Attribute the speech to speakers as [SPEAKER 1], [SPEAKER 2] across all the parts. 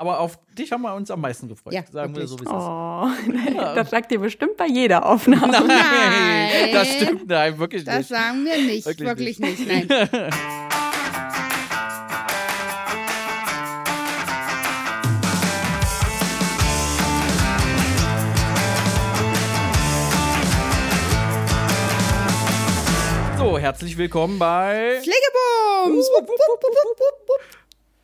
[SPEAKER 1] Aber auf dich haben wir uns am meisten gefreut.
[SPEAKER 2] Ja,
[SPEAKER 1] sagen wir
[SPEAKER 2] wirklich.
[SPEAKER 1] so, wie es
[SPEAKER 3] Oh, das sagt ihr bestimmt bei jeder Aufnahme.
[SPEAKER 1] ist.
[SPEAKER 2] Nein.
[SPEAKER 1] das stimmt, nein, wirklich
[SPEAKER 2] Das
[SPEAKER 1] nicht.
[SPEAKER 2] sagen wir nicht,
[SPEAKER 1] Wirklich
[SPEAKER 2] wirklich,
[SPEAKER 1] nicht.
[SPEAKER 2] nicht. Nein.
[SPEAKER 1] So, herzlich willkommen bei
[SPEAKER 2] Pflegebums!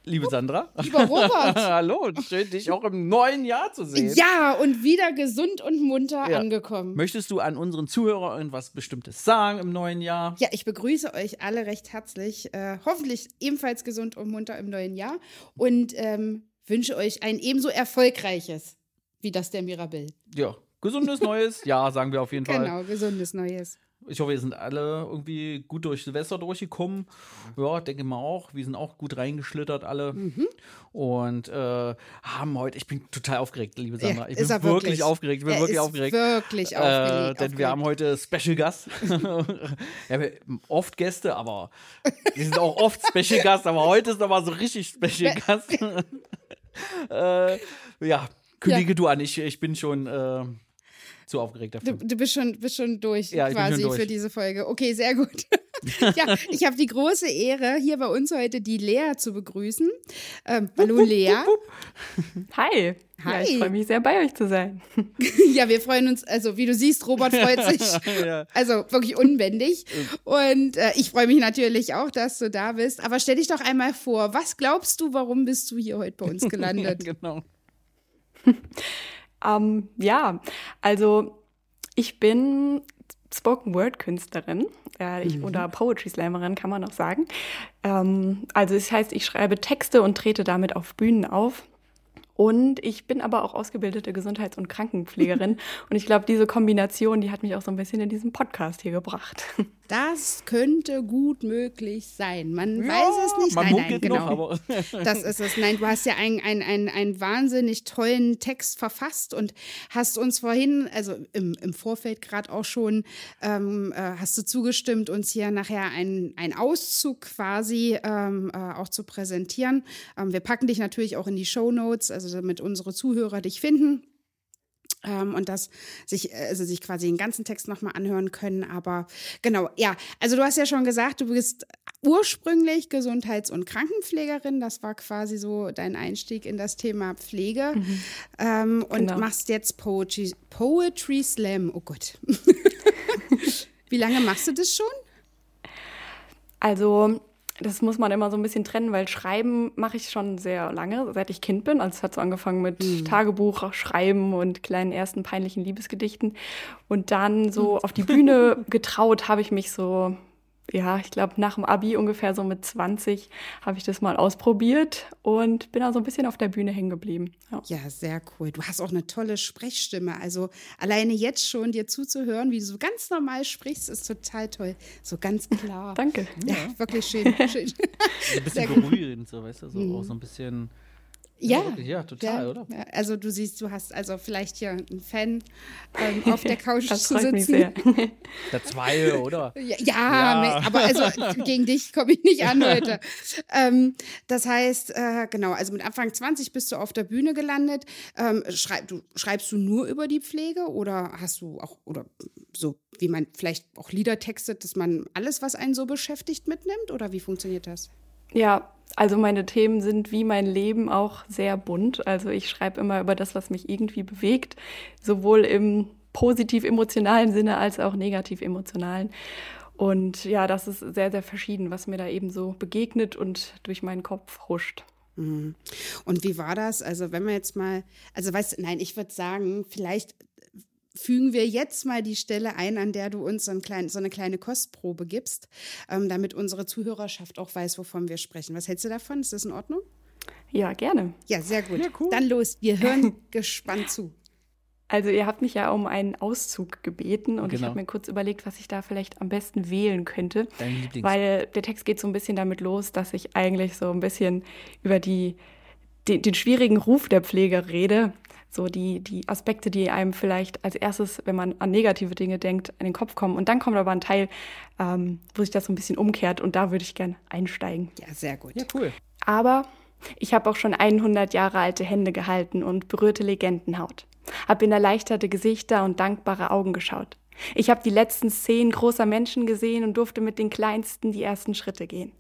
[SPEAKER 1] Liebe Sandra.
[SPEAKER 2] Lieber Robert.
[SPEAKER 1] Hallo, schön, dich auch im neuen Jahr zu sehen.
[SPEAKER 2] Ja, und wieder gesund und munter
[SPEAKER 1] Ja.
[SPEAKER 2] angekommen.
[SPEAKER 1] Möchtest du an unseren Zuhörer irgendwas Bestimmtes sagen im neuen Jahr?
[SPEAKER 2] Ja, ich begrüße euch alle recht herzlich. Äh, hoffentlich ebenfalls gesund und munter im neuen Jahr. Und ähm, wünsche euch ein ebenso erfolgreiches wie das der Mirabell.
[SPEAKER 1] Ja, gesundes neues Jahr, sagen wir auf jeden Fall.
[SPEAKER 2] Genau, gesundes Neues.
[SPEAKER 1] Ich hoffe, wir sind alle irgendwie gut durch Silvester durchgekommen. Ja, denke mal auch. Wir sind auch gut reingeschlittert alle.
[SPEAKER 2] Mhm.
[SPEAKER 1] Und äh, haben heute, ich bin total aufgeregt, liebe Sandra. Ich bin wirklich,
[SPEAKER 2] wirklich.
[SPEAKER 1] aufgeregt. Ich bin
[SPEAKER 2] Er
[SPEAKER 1] wirklich aufgeregt.
[SPEAKER 2] wirklich
[SPEAKER 1] Äh,
[SPEAKER 2] aufgeregt,
[SPEAKER 1] denn wir haben heute Special Gast. ja, wir haben oft Gäste, aber wir sind auch oft Special Gast, aber heute ist nochmal so richtig Special Gast. äh, ja, kündige
[SPEAKER 2] Ja.
[SPEAKER 1] du an. Ich, ich bin schon äh, zu aufgeregt dafür.
[SPEAKER 2] Du, du bist, schon, bist schon durch
[SPEAKER 1] Ja,
[SPEAKER 2] quasi
[SPEAKER 1] schon durch.
[SPEAKER 2] für diese Folge. Okay, sehr gut. ja, ich habe die große Ehre, hier bei uns heute die Lea zu begrüßen. Ähm, hallo Lea.
[SPEAKER 3] Hi. Ja,
[SPEAKER 2] Hi.
[SPEAKER 3] ich freue mich sehr, bei euch zu sein.
[SPEAKER 2] Ja, wir freuen uns, also wie du siehst, Robert freut sich.
[SPEAKER 1] Ja.
[SPEAKER 2] Also wirklich unbändig. Und äh, ich freue mich natürlich auch, dass du da bist. Aber stell dich doch einmal vor, was glaubst du, warum bist du hier heute bei uns gelandet?
[SPEAKER 1] Ja, genau.
[SPEAKER 3] Ähm, ja, also ich bin Spoken Word Künstlerin äh, ich, oder Poetry Slammerin, kann man auch sagen. Ähm, also das heißt, ich schreibe Texte und trete damit auf Bühnen auf. Und ich bin aber auch ausgebildete Gesundheits- und Krankenpflegerin. und ich glaube, diese Kombination, die hat mich auch so ein bisschen in diesen Podcast hier gebracht.
[SPEAKER 2] Das könnte gut möglich sein. Man
[SPEAKER 1] Ja,
[SPEAKER 2] weiß es nicht.
[SPEAKER 1] Man
[SPEAKER 2] nein, nein, genau.
[SPEAKER 1] noch,
[SPEAKER 2] Das ist es. Nein, du hast ja einen, einen, einen wahnsinnig tollen Text verfasst und hast uns vorhin, also im, im Vorfeld gerade auch schon, ähm, äh, hast du zugestimmt, uns hier nachher einen, einen Auszug quasi ähm, äh, auch zu präsentieren. Ähm, wir packen dich natürlich auch in die Show Notes, also damit unsere Zuhörer dich finden. Ähm, und das sich, also sich quasi den ganzen Text nochmal anhören können. Aber genau, ja, also du hast ja schon gesagt, du bist ursprünglich Gesundheits- und Krankenpflegerin. Das war quasi so dein Einstieg in das Thema Pflege. Ähm, und
[SPEAKER 3] Genau.
[SPEAKER 2] machst jetzt Poetry, Poetry Slam. Oh Gott. Wie lange machst du das schon?
[SPEAKER 3] Also, das muss man immer so ein bisschen trennen, weil Schreiben mache ich schon sehr lange, seit ich Kind bin. Also es hat so angefangen mit Tagebuch, Schreiben und kleinen ersten peinlichen Liebesgedichten. Und dann so auf die Bühne getraut habe ich mich so, ja, ich glaube nach dem Abi ungefähr so mit 20 habe ich das mal ausprobiert und bin da so ein bisschen auf der Bühne hängen geblieben. Ja.
[SPEAKER 2] Ja, sehr cool. Du hast auch eine tolle Sprechstimme. Also alleine jetzt schon dir zuzuhören, wie du so ganz normal sprichst, ist total toll. So ganz klar.
[SPEAKER 3] Danke.
[SPEAKER 2] Ja, wirklich schön. schön.
[SPEAKER 1] ein bisschen berührend, so, weißt du, so auch so ein bisschen.
[SPEAKER 2] Ja,
[SPEAKER 1] ja, total,
[SPEAKER 2] ja,
[SPEAKER 1] oder?
[SPEAKER 2] Also du siehst, du hast also vielleicht hier einen Fan ähm, auf der Couch
[SPEAKER 3] Das
[SPEAKER 2] zu
[SPEAKER 3] freut mich
[SPEAKER 2] sitzen.
[SPEAKER 3] sehr.
[SPEAKER 1] Der zwei, oder?
[SPEAKER 2] Ja, ja,
[SPEAKER 1] Ja.
[SPEAKER 2] aber also gegen dich komme ich nicht an heute. ähm, das heißt, äh, genau, also mit Anfang 20 bist du auf der Bühne gelandet. Ähm, schreib, du, schreibst du nur über die Pflege oder hast du auch, oder so wie man vielleicht auch Lieder textet, dass man alles, was einen so beschäftigt, mitnimmt? Oder wie funktioniert das?
[SPEAKER 3] Ja, also meine Themen sind wie mein Leben auch sehr bunt. Also ich schreibe immer über das, was mich irgendwie bewegt, sowohl im positiv-emotionalen Sinne als auch negativ-emotionalen. Und ja, das ist sehr, sehr verschieden, was mir da eben so begegnet und durch meinen Kopf huscht.
[SPEAKER 2] Und wie war das? Also, wenn wir jetzt mal, also weißt nein, ich würde sagen, vielleicht fügen wir jetzt mal die Stelle ein, an der du uns so, ein klein, so eine kleine Kostprobe gibst, ähm, damit unsere Zuhörerschaft auch weiß, wovon wir sprechen. Was hältst du davon? Ist das in Ordnung?
[SPEAKER 3] Ja, gerne.
[SPEAKER 2] Ja, sehr gut. Ja, cool. Dann los, wir hören gespannt zu.
[SPEAKER 3] Also ihr habt mich ja um einen Auszug gebeten und genau. ich habe mir kurz überlegt, was ich da vielleicht am besten wählen könnte, weil der Text geht so ein bisschen damit los, dass ich eigentlich so ein bisschen über die, die den schwierigen Ruf der Pflege rede, so die, die Aspekte, die einem vielleicht als erstes, wenn man an negative Dinge denkt, in den Kopf kommen. Und dann kommt aber ein Teil, ähm, wo sich das so ein bisschen umkehrt und da würde ich gern einsteigen.
[SPEAKER 2] Ja, sehr gut.
[SPEAKER 1] Ja, cool.
[SPEAKER 3] Aber ich habe auch schon 100 Jahre alte Hände gehalten und berührte Legendenhaut. Hab in erleichterte Gesichter und dankbare Augen geschaut. Ich habe die letzten Szenen großer Menschen gesehen und durfte mit den Kleinsten die ersten Schritte gehen.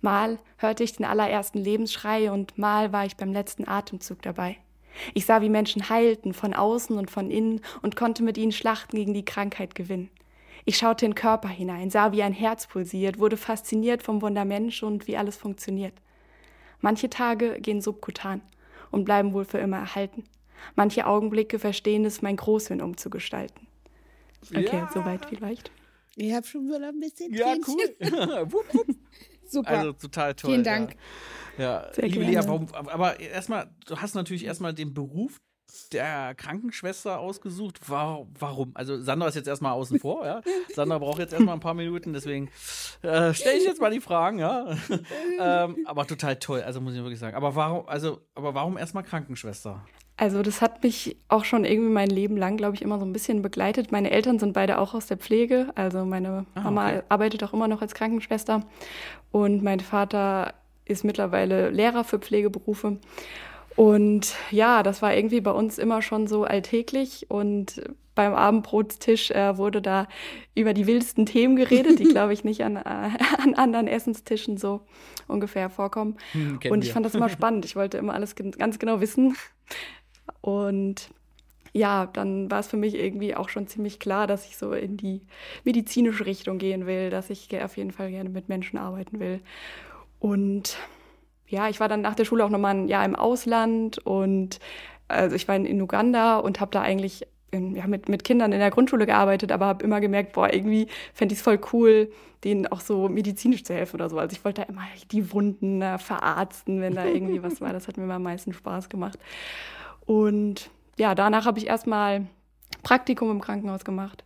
[SPEAKER 3] Mal hörte ich den allerersten Lebensschrei und mal war ich beim letzten Atemzug dabei. Ich sah, wie Menschen heilten, von außen und von innen, und konnte mit ihnen Schlachten gegen die Krankheit gewinnen. Ich schaute in den Körper hinein, sah, wie ein Herz pulsiert, wurde fasziniert vom Wunder Mensch und wie alles funktioniert. Manche Tage gehen subkutan und bleiben wohl für immer erhalten. Manche Augenblicke verstehen es, mein Großhirn umzugestalten. Okay, ja. soweit vielleicht.
[SPEAKER 2] Ich habe schon wieder ein bisschen
[SPEAKER 1] Ja, cool.
[SPEAKER 2] Super.
[SPEAKER 1] Also total toll.
[SPEAKER 2] Vielen Dank.
[SPEAKER 1] Ja, ja. liebe Lea, warum, aber erstmal, du hast natürlich erstmal den Beruf der Krankenschwester ausgesucht. Warum? Also Sandra ist jetzt erstmal außen vor, ja. Sandra braucht jetzt erstmal ein paar Minuten, deswegen äh, stelle ich jetzt mal die Fragen, ja. ähm, aber total toll, also muss ich wirklich sagen. Aber warum, also, aber warum erstmal Krankenschwester?
[SPEAKER 3] Also das hat mich auch schon irgendwie mein Leben lang, glaube ich, immer so ein bisschen begleitet. Meine Eltern sind beide auch aus der Pflege. Also meine ah, Mama okay. arbeitet auch immer noch als Krankenschwester und mein Vater ist mittlerweile Lehrer für Pflegeberufe. Und ja, das war irgendwie bei uns immer schon so alltäglich. Und beim Abendbrotstisch äh, wurde da über die wildesten Themen geredet, die, glaube ich, nicht an, äh, an anderen Essenstischen so ungefähr vorkommen. Hm, und ich wir. fand das immer spannend. Ich wollte immer alles ganz genau wissen. Und ja, dann war es für mich irgendwie auch schon ziemlich klar, dass ich so in die medizinische Richtung gehen will, dass ich auf jeden Fall gerne mit Menschen arbeiten will. Und ja, ich war dann nach der Schule auch nochmal ein Jahr im Ausland und also ich war in, Uganda und habe da eigentlich in, ja, mit, mit Kindern in der Grundschule gearbeitet, aber habe immer gemerkt, boah, irgendwie fände ich es voll cool, denen auch so medizinisch zu helfen oder so. Also ich wollte da immer die Wunden äh, verarzten, wenn da irgendwie was war. Das hat mir immer am meisten Spaß gemacht. Und ja, danach habe ich erstmal Praktikum im Krankenhaus gemacht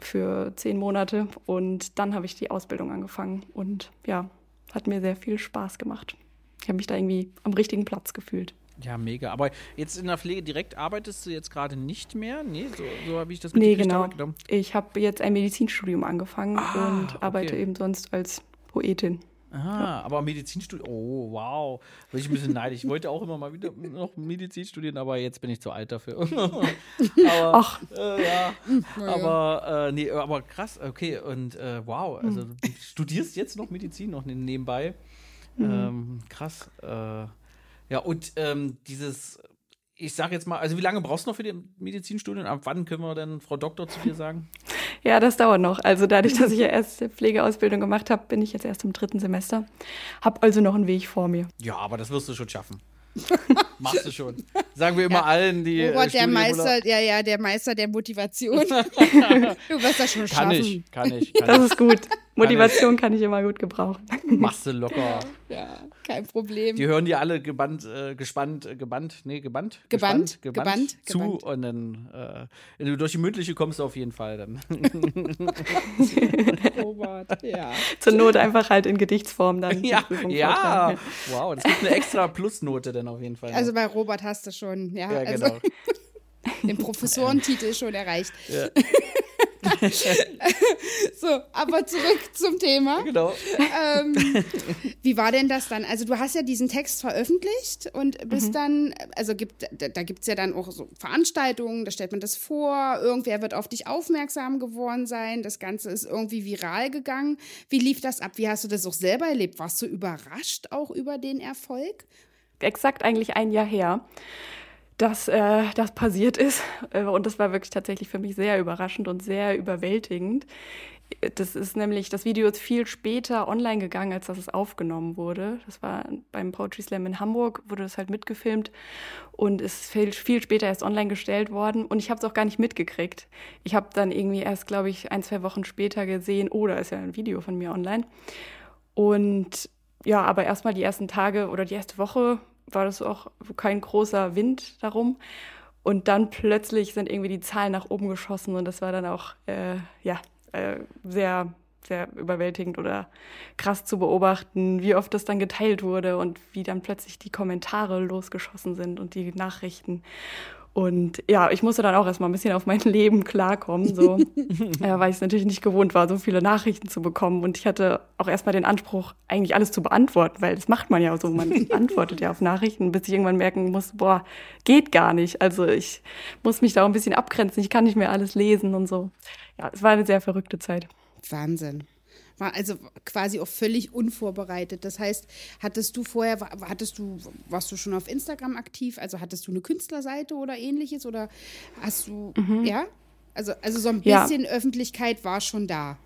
[SPEAKER 3] für zehn Monate und dann habe ich die Ausbildung angefangen und ja, hat mir sehr viel Spaß gemacht. Ich habe mich da irgendwie am richtigen Platz gefühlt.
[SPEAKER 1] Ja, mega. Aber jetzt in der Pflege direkt arbeitest du jetzt gerade nicht mehr? Nee, so, so habe ich das
[SPEAKER 3] Nee, genau. Ich habe jetzt ein Medizinstudium angefangen ah, und arbeite okay. eben sonst als Poetin.
[SPEAKER 1] Ah, ja. aber Medizinstudium, oh wow, bin ich ein bisschen neidisch. Ich wollte auch immer mal wieder noch Medizin studieren, aber jetzt bin ich zu alt dafür. aber, Ach. Äh, ja, aber äh, nee, aber krass, okay und äh, wow, also hm. du studierst jetzt noch Medizin noch ne-, nebenbei. Mhm. Ähm, krass. Äh, ja, und ähm, dieses, ich sag jetzt mal, also wie lange brauchst du noch für den Medizinstudium? Ab wann können wir denn Frau Doktor zu dir sagen?
[SPEAKER 3] Ja, das dauert noch. Also dadurch, dass ich ja erst Pflegeausbildung gemacht habe, bin ich jetzt erst im dritten Semester. Hab also noch einen Weg vor mir.
[SPEAKER 1] Ja, aber das wirst du schon schaffen. Machst du schon. Sagen wir immer ja. allen, die.
[SPEAKER 2] Oh Gott,
[SPEAKER 1] der
[SPEAKER 2] Meister, ja, ja, der Meister der Motivation. du wirst das schon
[SPEAKER 1] kann
[SPEAKER 2] schaffen.
[SPEAKER 1] Ich, kann ich, kann
[SPEAKER 3] Das ist gut. Motivation kann ich immer gut gebrauchen.
[SPEAKER 1] Machst du locker.
[SPEAKER 2] Ja, kein Problem.
[SPEAKER 1] Die hören dir alle gebannt, äh, gespannt, äh, gebannt, nee, gebannt,
[SPEAKER 2] gebannt,
[SPEAKER 1] gebannt, gebannt zu gebannt. und dann, äh, wenn du durch die mündliche kommst, auf jeden Fall dann.
[SPEAKER 2] Robert, ja.
[SPEAKER 3] Zur Not einfach halt in Gedichtsform dann.
[SPEAKER 1] Ja, ja. wow, das gibt eine extra Plusnote dann auf jeden Fall.
[SPEAKER 2] Also bei Robert hast du schon, ja. ja also genau. den Professorentitel schon erreicht. Ja. so, aber zurück zum Thema.
[SPEAKER 1] Genau.
[SPEAKER 2] Ähm, wie war denn das dann? Also du hast ja diesen Text veröffentlicht und bist mhm. dann, also gibt, da, da gibt es ja dann auch so Veranstaltungen, da stellt man das vor, irgendwer wird auf dich aufmerksam geworden sein, das Ganze ist irgendwie viral gegangen. Wie lief das ab? Wie hast du das auch selber erlebt? Warst du überrascht auch über den Erfolg?
[SPEAKER 3] Exakt eigentlich ein Jahr her dass äh, das passiert ist. Äh, und das war wirklich tatsächlich für mich sehr überraschend und sehr überwältigend. das ist nämlich, das Video ist viel später online gegangen, als dass es aufgenommen wurde. Das war beim Poetry Slam in Hamburg, wurde das halt mitgefilmt und ist viel, viel später erst online gestellt worden. Und ich habe es auch gar nicht mitgekriegt. Ich habe dann irgendwie erst, glaube ich, ein, zwei Wochen später gesehen, oh, da ist ja ein Video von mir online. Und ja, aber erstmal die ersten Tage oder die erste Woche war das auch kein großer Wind darum. Und dann plötzlich sind irgendwie die Zahlen nach oben geschossen und das war dann auch, äh, ja, äh, sehr, sehr überwältigend oder krass zu beobachten, wie oft das dann geteilt wurde und wie dann plötzlich die Kommentare losgeschossen sind und die Nachrichten. Und ja, ich musste dann auch erstmal ein bisschen auf mein Leben klarkommen, so, äh, weil ich es natürlich nicht gewohnt war, so viele Nachrichten zu bekommen. Und ich hatte auch erstmal den Anspruch, eigentlich alles zu beantworten, weil das macht man ja so. Man antwortet ja auf Nachrichten, bis ich irgendwann merken muss, boah, geht gar nicht. Also ich muss mich da auch ein bisschen abgrenzen. Ich kann nicht mehr alles lesen und so. Ja, es war eine sehr verrückte Zeit.
[SPEAKER 2] Wahnsinn war also quasi auch völlig unvorbereitet. Das heißt, hattest du vorher, hattest du, warst du schon auf Instagram aktiv? Also hattest du eine Künstlerseite oder ähnliches? Oder hast du, mhm. ja? Also, also so ein bisschen ja. Öffentlichkeit war schon da.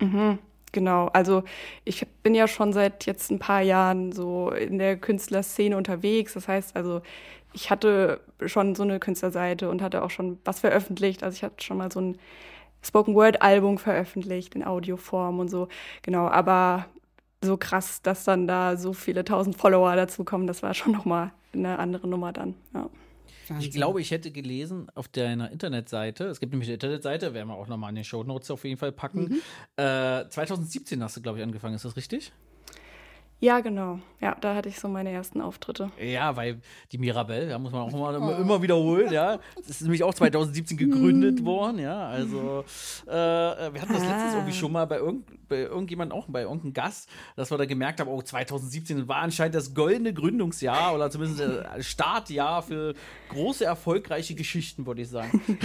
[SPEAKER 3] Mhm. Genau, also ich bin ja schon seit jetzt ein paar Jahren so in der Künstlerszene unterwegs. Das heißt also, ich hatte schon so eine Künstlerseite und hatte auch schon was veröffentlicht. Also ich hatte schon mal so ein Spoken Word Album veröffentlicht in Audioform und so. Genau, aber so krass, dass dann da so viele tausend Follower dazu kommen, das war schon nochmal eine andere Nummer dann. Ja.
[SPEAKER 1] Ich glaube, ich hätte gelesen auf deiner Internetseite, es gibt nämlich eine Internetseite, werden wir auch nochmal in den Show Notes auf jeden Fall packen. Mhm. Äh, 2017 hast du, glaube ich, angefangen, ist das richtig?
[SPEAKER 3] Ja, genau. Ja, da hatte ich so meine ersten Auftritte.
[SPEAKER 1] Ja, weil die Mirabelle, da muss man auch immer, oh. immer wiederholen, ja. Das ist nämlich auch 2017 gegründet worden, ja. Also, äh, wir hatten das ah. letztens irgendwie schon mal bei, irgend, bei irgendjemandem, auch bei irgendeinem Gast, dass wir da gemerkt haben, oh, 2017 war anscheinend das goldene Gründungsjahr oder zumindest das Startjahr für große, erfolgreiche Geschichten, würde ich sagen.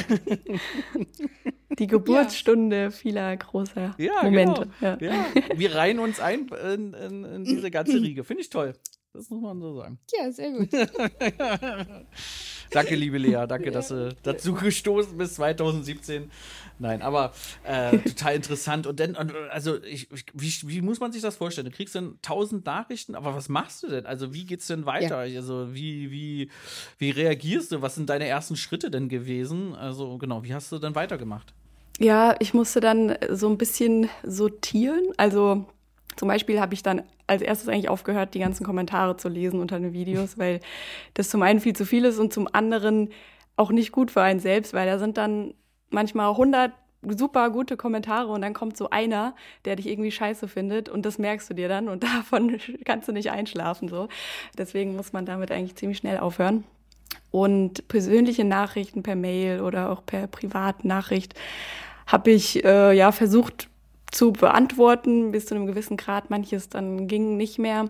[SPEAKER 3] Die Geburtsstunde ja. vieler großer ja, Momente.
[SPEAKER 1] Genau. Ja. ja. Wir reihen uns ein in, in, in diese ganze Riege. Finde ich toll. Das muss man so sagen.
[SPEAKER 2] Ja, sehr gut.
[SPEAKER 1] danke, liebe Lea. Danke, ja. dass du dazu gestoßen bist 2017. Nein, aber äh, total interessant. Und dann, also, ich, wie, wie, muss man sich das vorstellen? Du kriegst dann tausend Nachrichten, aber was machst du denn? Also, wie geht's denn weiter? Ja. Also, wie, wie, wie reagierst du? Was sind deine ersten Schritte denn gewesen? Also, genau, wie hast du denn weitergemacht?
[SPEAKER 3] Ja, ich musste dann so ein bisschen sortieren. Also zum Beispiel habe ich dann als erstes eigentlich aufgehört, die ganzen Kommentare zu lesen unter den Videos, weil das zum einen viel zu viel ist und zum anderen auch nicht gut für einen selbst, weil da sind dann manchmal 100 super gute Kommentare und dann kommt so einer, der dich irgendwie scheiße findet und das merkst du dir dann und davon kannst du nicht einschlafen so. Deswegen muss man damit eigentlich ziemlich schnell aufhören. Und persönliche Nachrichten per Mail oder auch per Privatnachricht habe ich äh, ja versucht zu beantworten bis zu einem gewissen Grad. Manches dann ging nicht mehr.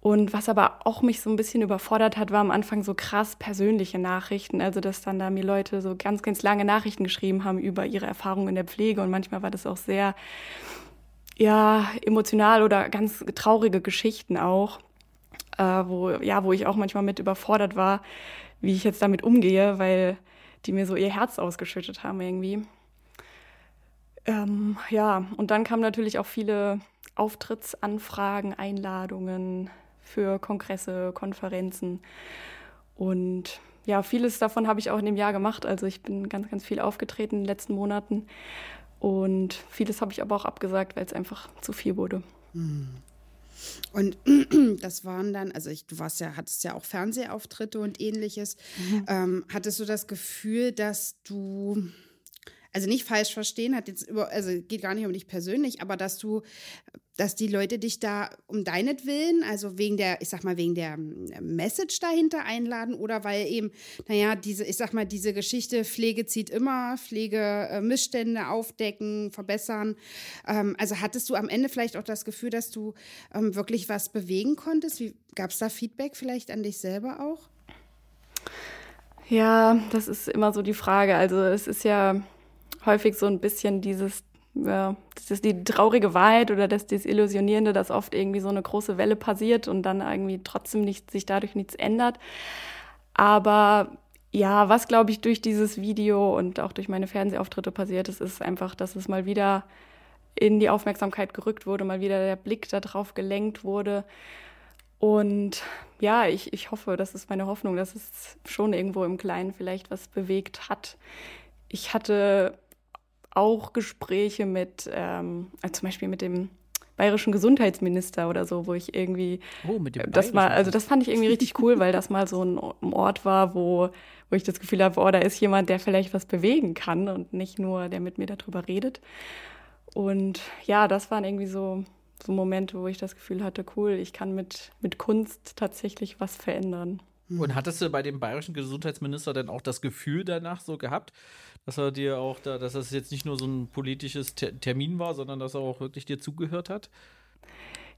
[SPEAKER 3] Und was aber auch mich so ein bisschen überfordert hat, war am Anfang so krass persönliche Nachrichten. Also, dass dann da mir Leute so ganz, ganz lange Nachrichten geschrieben haben über ihre Erfahrungen in der Pflege. Und manchmal war das auch sehr, ja, emotional oder ganz traurige Geschichten auch, äh, wo, ja, wo ich auch manchmal mit überfordert war, wie ich jetzt damit umgehe, weil die mir so ihr Herz ausgeschüttet haben irgendwie. Ähm, ja, und dann kamen natürlich auch viele Auftrittsanfragen, Einladungen für Kongresse, Konferenzen. Und ja, vieles davon habe ich auch in dem Jahr gemacht. Also ich bin ganz, ganz viel aufgetreten in den letzten Monaten. Und vieles habe ich aber auch abgesagt, weil es einfach zu viel wurde.
[SPEAKER 2] Hm. Und das waren dann, also ich, du warst ja, hattest ja auch Fernsehauftritte und ähnliches. Mhm. Ähm, hattest du das Gefühl, dass du also nicht falsch verstehen, hat jetzt über, also geht gar nicht um dich persönlich, aber dass du, dass die Leute dich da um deinetwillen, also wegen der, ich sag mal, wegen der ähm, Message dahinter einladen oder weil eben, naja, diese, ich sag mal, diese Geschichte, Pflege zieht immer, Pflege äh, Missstände aufdecken, verbessern. Ähm, also hattest du am Ende vielleicht auch das Gefühl, dass du ähm, wirklich was bewegen konntest? Gab es da Feedback vielleicht an dich selber auch?
[SPEAKER 3] Ja, das ist immer so die Frage. Also es ist ja häufig so ein bisschen dieses, ja, das ist die traurige Wahrheit oder das Desillusionierende, dass oft irgendwie so eine große Welle passiert und dann irgendwie trotzdem nicht, sich dadurch nichts ändert. Aber Ja, was glaube ich durch dieses Video und auch durch meine Fernsehauftritte passiert ist, ist einfach, dass es mal wieder in die Aufmerksamkeit gerückt wurde, mal wieder der Blick darauf gelenkt wurde. Und ja, ich, ich hoffe, das ist meine Hoffnung, dass es schon irgendwo im Kleinen vielleicht was bewegt hat. Ich hatte auch Gespräche mit, ähm, also zum Beispiel mit dem bayerischen Gesundheitsminister oder so, wo ich irgendwie
[SPEAKER 1] Oh, mit dem
[SPEAKER 3] das mal, also das fand ich irgendwie richtig cool, weil das mal so ein Ort war, wo, wo ich das Gefühl habe, oh, da ist jemand, der vielleicht was bewegen kann und nicht nur, der mit mir darüber redet. Und ja, das waren irgendwie so, so Momente, wo ich das Gefühl hatte, cool, ich kann mit, mit Kunst tatsächlich was verändern.
[SPEAKER 1] Und hattest du bei dem bayerischen Gesundheitsminister denn auch das Gefühl danach so gehabt, dass er dir auch da, dass das jetzt nicht nur so ein politisches Ter Termin war, sondern dass er auch wirklich dir zugehört hat?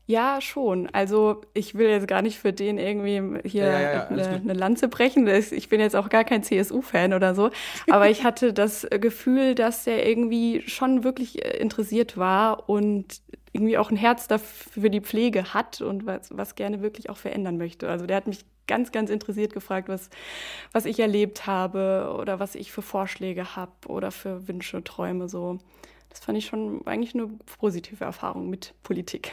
[SPEAKER 3] Ja, schon. Also ich will jetzt gar nicht für den irgendwie hier
[SPEAKER 1] Ja, ja, ja,
[SPEAKER 3] eine, eine Lanze brechen. Ich bin jetzt auch gar kein CSU-Fan oder so. Aber ich hatte das Gefühl, dass er irgendwie schon wirklich interessiert war und irgendwie auch ein Herz dafür für die Pflege hat und was, was gerne wirklich auch verändern möchte. Also der hat mich ganz, ganz interessiert gefragt, was, was ich erlebt habe oder was ich für Vorschläge habe oder für Wünsche, Träume so. Das fand ich schon eigentlich eine positive Erfahrung mit Politik.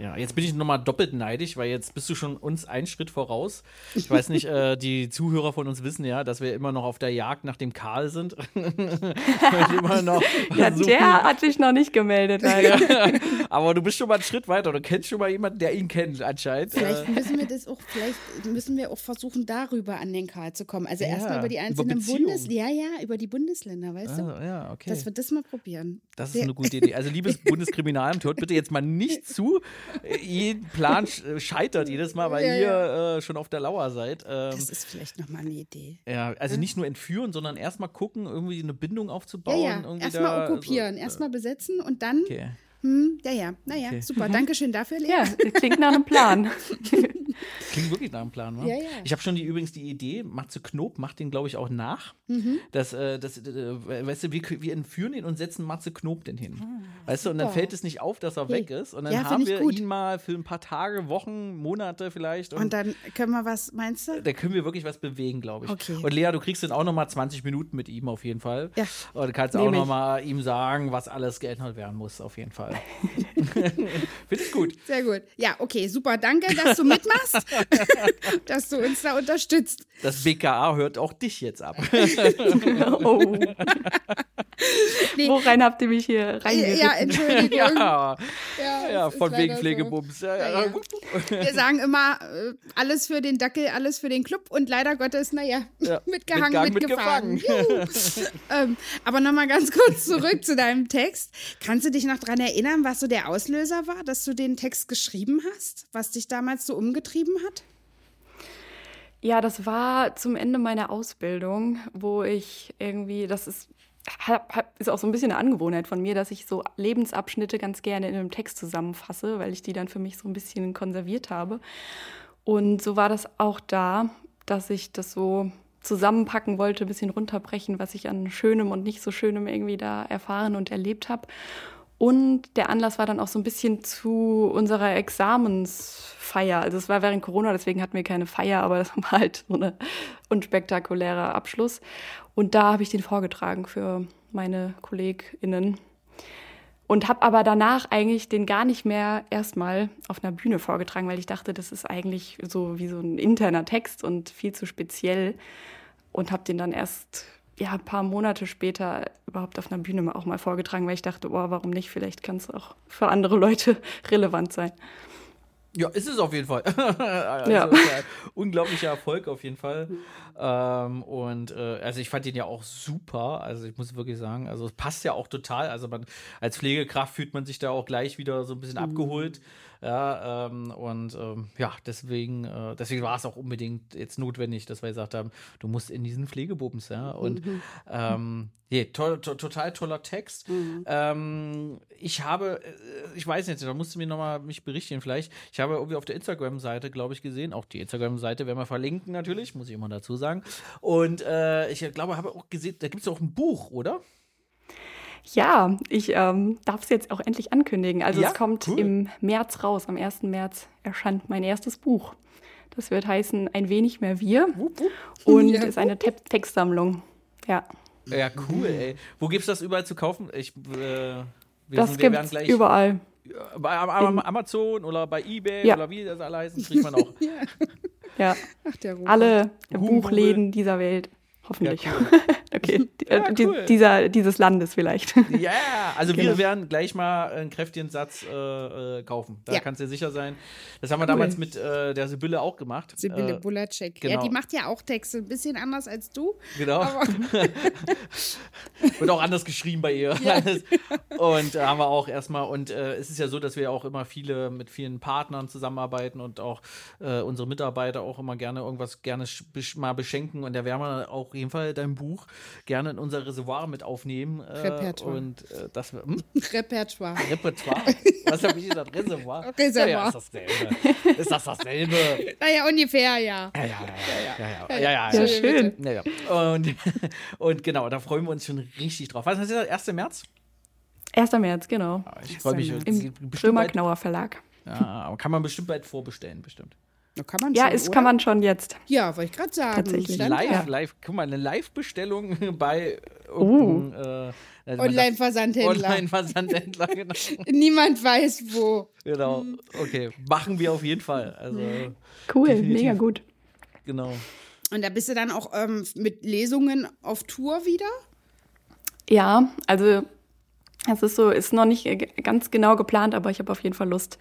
[SPEAKER 1] Ja, jetzt bin ich nochmal doppelt neidisch, weil jetzt bist du schon uns einen Schritt voraus. Ich weiß nicht, äh, die Zuhörer von uns wissen ja, dass wir immer noch auf der Jagd nach dem Karl sind. Und immer noch
[SPEAKER 3] Ja, der hat sich noch nicht gemeldet, leider.
[SPEAKER 1] Aber du bist schon mal einen Schritt weiter. Du kennst schon mal jemanden, der ihn kennt, anscheinend.
[SPEAKER 2] Vielleicht
[SPEAKER 1] Äh,
[SPEAKER 2] müssen wir das auch, vielleicht müssen wir auch versuchen, darüber an den Karl zu kommen. Also
[SPEAKER 1] Ja,
[SPEAKER 2] erstmal über die einzelnen
[SPEAKER 1] Beziehungen.
[SPEAKER 2] Bundes, ja, ja, über die Bundesländer, weißt du?
[SPEAKER 1] ah, ja, okay.
[SPEAKER 2] Dass wir das mal probieren.
[SPEAKER 1] Das ist
[SPEAKER 2] Sehr-
[SPEAKER 1] eine gute Idee. Also, liebes Bundeskriminalamt, hört bitte jetzt mal nicht zu. Äh, Jeden Plan sch- scheitert jedes Mal, weil
[SPEAKER 2] Ja,
[SPEAKER 1] ihr äh, schon auf der Lauer seid. Ähm,
[SPEAKER 2] Das ist vielleicht nochmal eine Idee.
[SPEAKER 1] ja, also nicht nur entführen, sondern erstmal gucken, irgendwie eine Bindung
[SPEAKER 2] Ja,
[SPEAKER 1] aufzubauen.
[SPEAKER 2] ja,
[SPEAKER 1] irgendwie
[SPEAKER 2] erstmal
[SPEAKER 1] da,
[SPEAKER 2] okkupieren,
[SPEAKER 1] so,
[SPEAKER 2] erstmal besetzen und dann,
[SPEAKER 1] Okay.
[SPEAKER 2] hm, ja, ja, naja,
[SPEAKER 1] Okay.
[SPEAKER 2] super, danke schön dafür, Lea.
[SPEAKER 3] Ja, klingt nach einem Plan.
[SPEAKER 1] Klingt wirklich nach einem Plan, wa?
[SPEAKER 2] Ja, ja.
[SPEAKER 1] Ich habe schon die, übrigens die Idee, Matze Knob macht den, glaube ich, auch nach.
[SPEAKER 2] Mhm.
[SPEAKER 1] Das, äh, das, äh, weißt du, wir, wir entführen ihn und setzen Matze Knob den hin. weißt du, und dann
[SPEAKER 2] Ah,
[SPEAKER 1] fällt es nicht auf, dass er weg ist. Und dann
[SPEAKER 2] Ja,
[SPEAKER 1] haben wir
[SPEAKER 2] gut.
[SPEAKER 1] ihn mal für ein paar Tage, Wochen, Monate vielleicht.
[SPEAKER 2] Und dann können wir was, meinst du?
[SPEAKER 1] da können wir wirklich was bewegen, glaube ich.
[SPEAKER 2] Okay.
[SPEAKER 1] Und Lea, du kriegst dann auch noch mal 20 Minuten mit ihm auf jeden Fall.
[SPEAKER 2] Ja.
[SPEAKER 1] Und du kannst auch
[SPEAKER 3] Nehm
[SPEAKER 1] noch
[SPEAKER 3] ich.
[SPEAKER 1] mal ihm sagen, was alles geändert werden muss, auf jeden Fall. Finde ich gut.
[SPEAKER 2] Sehr gut. Ja, okay, super, danke, dass du mitmachst, dass du uns da unterstützt.
[SPEAKER 1] Das BKA hört auch dich jetzt ab.
[SPEAKER 3] Oh.
[SPEAKER 2] Nee.
[SPEAKER 3] Worein habt ihr mich hier reingeritten?
[SPEAKER 2] Ja, Entschuldigung.
[SPEAKER 1] ja,
[SPEAKER 2] Ja,
[SPEAKER 1] ja von wegen
[SPEAKER 2] leider so.
[SPEAKER 1] Pflegebums. Ja,
[SPEAKER 2] Ja,
[SPEAKER 1] ja.
[SPEAKER 2] ja. Wir sagen immer, äh, alles für den Dackel, alles für den Club und leider Gottes, naja,
[SPEAKER 1] Ja,
[SPEAKER 2] mitgehangen,
[SPEAKER 1] mitgegangen,
[SPEAKER 2] mitgefahren. Juhu. ähm, aber nochmal ganz kurz zurück zu deinem Text. Kannst du dich noch daran erinnern, was so der Auslöser war, dass du den Text geschrieben hast? Was dich damals so umgetrieben hat?
[SPEAKER 3] Ja, das war zum Ende meiner Ausbildung, wo ich irgendwie, das ist, hab, hab, ist auch so ein bisschen eine Angewohnheit von mir, dass ich so Lebensabschnitte ganz gerne in einem Text zusammenfasse, weil ich die dann für mich so ein bisschen konserviert habe. Und so war das auch da, dass ich das so zusammenpacken wollte, ein bisschen runterbrechen, was ich an Schönem und nicht so Schönem irgendwie da erfahren und erlebt habe. Und der Anlass war dann auch so ein bisschen zu unserer Examensfeier. Also es war während Corona, deswegen hatten wir keine Feier, aber das war halt so ein unspektakulärer Abschluss. Und da habe ich den vorgetragen für meine KollegInnen. Und habe aber danach eigentlich den gar nicht mehr erstmal auf einer Bühne vorgetragen, weil ich dachte, das ist eigentlich so wie so ein interner Text und viel zu speziell. Und habe den dann erst ja, ein paar Monate später überhaupt auf einer Bühne auch mal vorgetragen, weil ich dachte, oh, warum nicht? Vielleicht kann es auch für andere Leute relevant sein.
[SPEAKER 1] Ja, ist es auf jeden Fall. also,
[SPEAKER 3] Ja.
[SPEAKER 1] unglaublicher Erfolg auf jeden Fall. Ähm, und äh, also ich fand ihn ja auch super. Also ich muss wirklich sagen, also es passt ja auch total. Also man als Pflegekraft fühlt man sich da auch gleich wieder so ein bisschen abgeholt. Ja, ähm, und ähm, ja, deswegen, äh, deswegen war es auch unbedingt jetzt notwendig, dass wir gesagt haben, du musst in diesen Pflegebubens, ja. Und ähm, nee, toll, to total toller Text. Ähm, ich habe, äh, ich weiß nicht, da musst du mir nochmal mich berichten vielleicht. Ich habe irgendwie auf der Instagram-Seite, glaube ich, gesehen, auch die Instagram-Seite werden wir verlinken natürlich, muss ich immer dazu sagen. Und äh, ich glaube, habe auch gesehen, da gibt es auch ein Buch, oder?
[SPEAKER 3] Ja, ich ähm, darf es jetzt auch endlich ankündigen. Also
[SPEAKER 1] Ja,
[SPEAKER 3] es kommt
[SPEAKER 1] cool.
[SPEAKER 3] im März raus. Am 1. März erscheint mein erstes Buch. Das wird heißen Ein wenig mehr wir und
[SPEAKER 2] Ja.
[SPEAKER 3] ist eine Te Textsammlung. Ja,
[SPEAKER 1] Ja, cool, ey. Wo gibt's das überall zu kaufen? Ich, äh, wir,
[SPEAKER 3] das
[SPEAKER 1] sind,
[SPEAKER 3] gibt's
[SPEAKER 1] gleich
[SPEAKER 3] überall.
[SPEAKER 1] bei Am- Am- Amazon oder bei Ebay
[SPEAKER 3] Ja.
[SPEAKER 1] oder wie das alle heißen, kriegt man auch.
[SPEAKER 3] Ja,
[SPEAKER 2] Ach,
[SPEAKER 3] alle. Buchläden dieser Welt. Hoffentlich.
[SPEAKER 1] Ja,
[SPEAKER 3] okay, äh,
[SPEAKER 1] Ja,
[SPEAKER 3] die,
[SPEAKER 1] cool.
[SPEAKER 3] dieser, dieses Landes vielleicht.
[SPEAKER 1] Ja, also wir
[SPEAKER 3] Genau.
[SPEAKER 1] werden gleich mal einen kräftigen Satz äh, äh, kaufen. Da
[SPEAKER 2] Ja.
[SPEAKER 1] kannst du dir sicher sein. Das haben wir damals mit äh, der Sibylle auch gemacht.
[SPEAKER 2] Sibylle
[SPEAKER 1] äh,
[SPEAKER 2] Bulacek. Ja,
[SPEAKER 1] genau.
[SPEAKER 2] die macht ja auch Texte, ein bisschen anders als du.
[SPEAKER 1] Genau.
[SPEAKER 2] Aber
[SPEAKER 1] Wird auch anders geschrieben bei ihr. Und äh, haben wir auch erstmal, und äh, es ist ja so, dass wir auch immer viele mit vielen Partnern zusammenarbeiten und auch äh, unsere Mitarbeiter auch immer gerne irgendwas gerne mal beschenken. Und da werden wir auch auf jeden Fall dein Buch gerne in unser Reservoir mit aufnehmen. Äh,
[SPEAKER 2] Repertoire.
[SPEAKER 1] Und äh, das hm?
[SPEAKER 2] Repertoire.
[SPEAKER 1] Repertoire. Was habe ich gesagt? Reservoir?
[SPEAKER 2] Reservoir.
[SPEAKER 1] Ja, ja, ist dasselbe. Ist das dasselbe?
[SPEAKER 2] Naja, ungefähr, ja.
[SPEAKER 1] Ja, ja, ja, ja, ja, ja, ja, ja,
[SPEAKER 3] Ja,
[SPEAKER 1] ja.
[SPEAKER 3] schön.
[SPEAKER 1] Ja, ja. Und, und genau, da freuen wir uns schon richtig drauf. Was ist das? 1. März?
[SPEAKER 3] 1. März, genau.
[SPEAKER 1] Ich freue mich.
[SPEAKER 2] Im
[SPEAKER 1] Es
[SPEAKER 3] Im
[SPEAKER 1] geht bestimmt
[SPEAKER 3] Krömer
[SPEAKER 1] bald-
[SPEAKER 3] Knauer Verlag.
[SPEAKER 1] Ja, aber kann man bestimmt bald vorbestellen, bestimmt.
[SPEAKER 2] Da kann man
[SPEAKER 3] Ja,
[SPEAKER 2] schon,
[SPEAKER 3] ist,
[SPEAKER 2] oder?
[SPEAKER 3] kann man schon jetzt.
[SPEAKER 2] Ja, wollte ich gerade sagen.
[SPEAKER 3] Tatsächlich.
[SPEAKER 2] Stand
[SPEAKER 1] Live,
[SPEAKER 2] da.
[SPEAKER 1] live, guck mal, eine Live-Bestellung bei
[SPEAKER 3] Oh.
[SPEAKER 1] irgendeinem, äh, also
[SPEAKER 2] Online-Versandhändler.
[SPEAKER 1] Online-Versandhändler, genau.
[SPEAKER 2] Niemand weiß wo.
[SPEAKER 1] genau. Okay, machen wir auf jeden Fall. Also,
[SPEAKER 3] Cool,
[SPEAKER 1] Definitiv.
[SPEAKER 3] mega gut.
[SPEAKER 1] genau.
[SPEAKER 2] Und da bist du dann auch ähm, mit Lesungen auf Tour wieder?
[SPEAKER 3] Ja, also es ist so, ist noch nicht ganz genau geplant, aber ich habe auf jeden Fall Lust,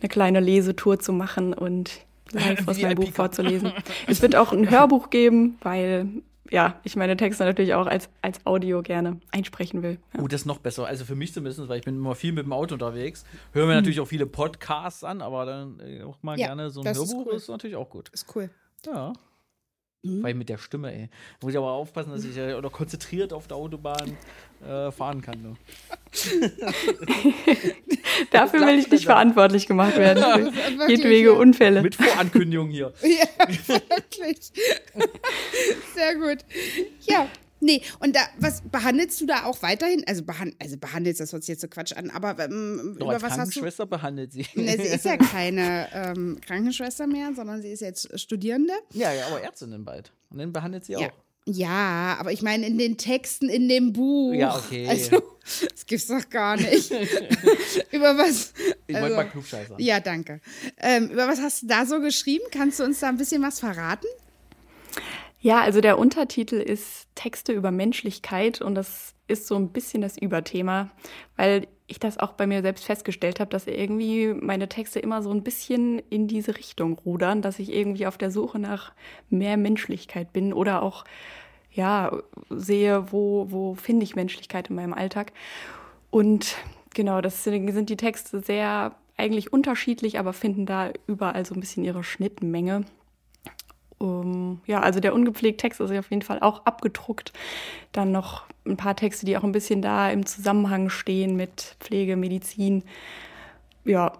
[SPEAKER 3] eine kleine Lesetour zu machen und live aus meinem Buch vorzulesen. Es wird auch ein Hörbuch geben, weil ja, ich meine Texte natürlich auch als, als Audio gerne einsprechen will. Ja.
[SPEAKER 1] Oh, das ist noch besser. Also für mich zumindest, weil ich bin immer viel mit dem Auto unterwegs. Hören wir natürlich auch viele Podcasts an, aber dann äh, auch mal
[SPEAKER 2] Ja,
[SPEAKER 1] gerne so ein
[SPEAKER 2] das ist
[SPEAKER 1] Hörbuch
[SPEAKER 2] cool.
[SPEAKER 1] ist natürlich auch gut.
[SPEAKER 2] Ist cool.
[SPEAKER 1] Ja.
[SPEAKER 2] Mhm.
[SPEAKER 1] Weil mit der Stimme, ey. Muss ich aber aufpassen, dass ich äh, oder konzentriert auf der Autobahn äh, fahren kann. Ne?
[SPEAKER 3] Dafür will ich nicht verantwortlich gemacht werden.
[SPEAKER 2] Wirklich,
[SPEAKER 3] jedwege
[SPEAKER 2] ja.
[SPEAKER 3] Unfälle.
[SPEAKER 1] Mit Vorankündigung hier.
[SPEAKER 2] Ja, wirklich. Sehr gut. Ja. Nee, und da, was behandelst du da auch weiterhin? Also, behan also behandelst, das hört sich jetzt so Quatsch an, aber ähm,
[SPEAKER 1] Doch,
[SPEAKER 2] über was hast du?
[SPEAKER 1] Krankenschwester behandelt sie.
[SPEAKER 2] Ne, sie ist ja keine ähm, Krankenschwester mehr, sondern sie ist jetzt Studierende.
[SPEAKER 1] ja, ja, aber Ärztinnen bald. Und dann behandelt sie auch.
[SPEAKER 2] Ja. Ja, aber ich meine in den Texten in dem Buch.
[SPEAKER 1] Ja, okay.
[SPEAKER 2] Also, das gibt's doch gar nicht. über was?
[SPEAKER 1] Ich
[SPEAKER 2] also-
[SPEAKER 1] wollte mal Klugscheißer.
[SPEAKER 2] Ja, danke. Ähm, über was hast du da so geschrieben? Kannst du uns da ein bisschen was verraten?
[SPEAKER 3] Ja, also der Untertitel ist Texte über Menschlichkeit und das ist so ein bisschen das Überthema, weil ich das auch bei mir selbst festgestellt habe, dass irgendwie meine Texte immer so ein bisschen in diese Richtung rudern, dass ich irgendwie auf der Suche nach mehr Menschlichkeit bin oder auch ja sehe, wo wo finde ich Menschlichkeit in meinem Alltag. Und genau, deswegen sind die Texte sehr eigentlich unterschiedlich, aber finden da überall so ein bisschen ihre Schnittmenge. Um, ja, also der ungepflegte Text ist auf jeden Fall auch abgedruckt. Dann noch ein paar Texte, die auch ein bisschen da im Zusammenhang stehen mit Pflege, Medizin. Ja,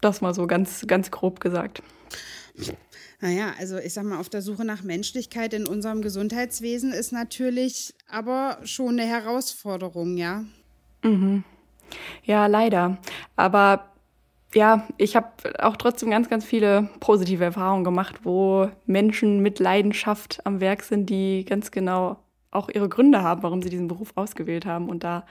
[SPEAKER 3] das mal so ganz, ganz grob gesagt.
[SPEAKER 2] Naja, also ich sag mal, auf der Suche nach Menschlichkeit in unserem Gesundheitswesen ist natürlich aber schon eine Herausforderung, ja.
[SPEAKER 3] Ja, leider. Aber ja, ich habe auch trotzdem ganz, ganz viele positive Erfahrungen gemacht, wo Menschen mit Leidenschaft am Werk sind, die ganz genau auch ihre Gründe haben, warum sie diesen Beruf ausgewählt haben. Und da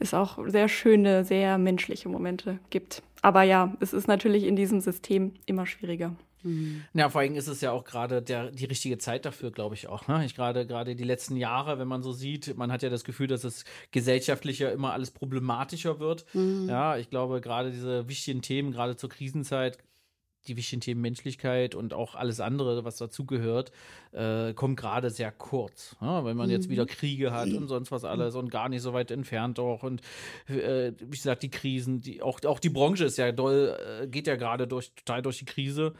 [SPEAKER 3] es auch sehr schöne, sehr menschliche Momente gibt. Aber ja, es ist natürlich in diesem System immer schwieriger.
[SPEAKER 1] Ja, vor allem ist es ja auch gerade die richtige Zeit dafür, glaube ich auch. Ne? Ich gerade gerade die letzten Jahre, wenn man so sieht, man hat ja das Gefühl, dass es gesellschaftlicher immer alles problematischer wird. Ja, ich glaube, gerade diese wichtigen Themen, gerade zur Krisenzeit, die wichtigen Themen Menschlichkeit und auch alles andere, was dazugehört, äh, kommt gerade sehr kurz. Ja, wenn man jetzt wieder Kriege hat und sonst was alles und gar nicht so weit entfernt auch und äh, wie gesagt, die Krisen, die auch, auch die Branche ist ja doll, äh, geht ja gerade durch, total durch die Krise.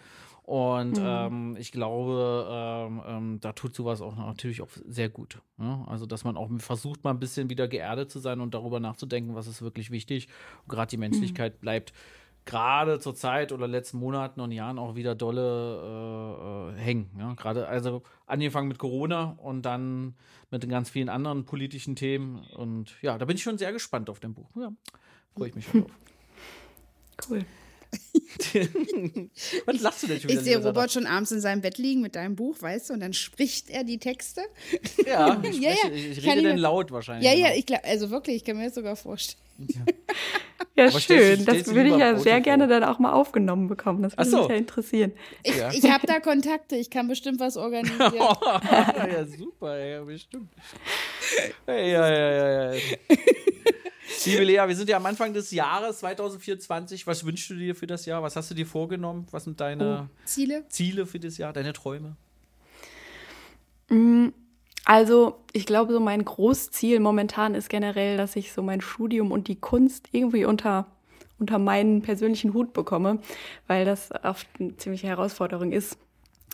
[SPEAKER 1] Und ähm, ich glaube, ähm, ähm, da tut sowas auch natürlich auch sehr gut. Ja? Also, dass man auch versucht, mal ein bisschen wieder geerdet zu sein und darüber nachzudenken, was ist wirklich wichtig. Gerade die Menschlichkeit bleibt gerade zur Zeit oder letzten Monaten und Jahren auch wieder dolle äh, äh, hängen. Ja? Gerade, also angefangen mit Corona und dann mit den ganz vielen anderen politischen Themen. Und ja, da bin ich schon sehr gespannt auf dem Buch. Ja, freue ich mich schon drauf.
[SPEAKER 3] Cool.
[SPEAKER 1] Was lachst du denn schon wieder?
[SPEAKER 2] Ich sehe Robert schon abends in seinem Bett liegen mit deinem Buch, weißt du, und dann spricht er die Texte.
[SPEAKER 1] Ja, ich,
[SPEAKER 2] Ja,
[SPEAKER 1] spreche,
[SPEAKER 2] ja.
[SPEAKER 1] ich, rede
[SPEAKER 2] ich
[SPEAKER 1] dann
[SPEAKER 2] mir-
[SPEAKER 1] laut wahrscheinlich.
[SPEAKER 2] Ja, ja, ich glaube, also wirklich, ich kann mir das sogar vorstellen.
[SPEAKER 3] Ja,
[SPEAKER 1] stellst du-
[SPEAKER 3] schön.
[SPEAKER 1] stellst
[SPEAKER 3] Das
[SPEAKER 1] du
[SPEAKER 3] würde ich ja sehr
[SPEAKER 1] vor?
[SPEAKER 3] gerne dann auch mal aufgenommen bekommen. Das würde
[SPEAKER 1] so.
[SPEAKER 3] mich ja interessieren.
[SPEAKER 2] Ich,
[SPEAKER 1] Ja.
[SPEAKER 2] ich habe da Kontakte, ich kann bestimmt was organisieren.
[SPEAKER 1] ja, super, ja, bestimmt. Ja, ja, ja, ja. Liebe Lea, wir sind ja am Anfang des Jahres 2024. Was wünschst du dir für das Jahr? Was hast du dir vorgenommen? Was sind deine
[SPEAKER 2] Ziele?
[SPEAKER 1] Ziele für das Jahr, deine Träume?
[SPEAKER 3] Also, ich glaube, so mein Großziel momentan ist generell, dass ich so mein Studium und die Kunst irgendwie unter, unter meinen persönlichen Hut bekomme, weil das oft eine ziemliche Herausforderung ist.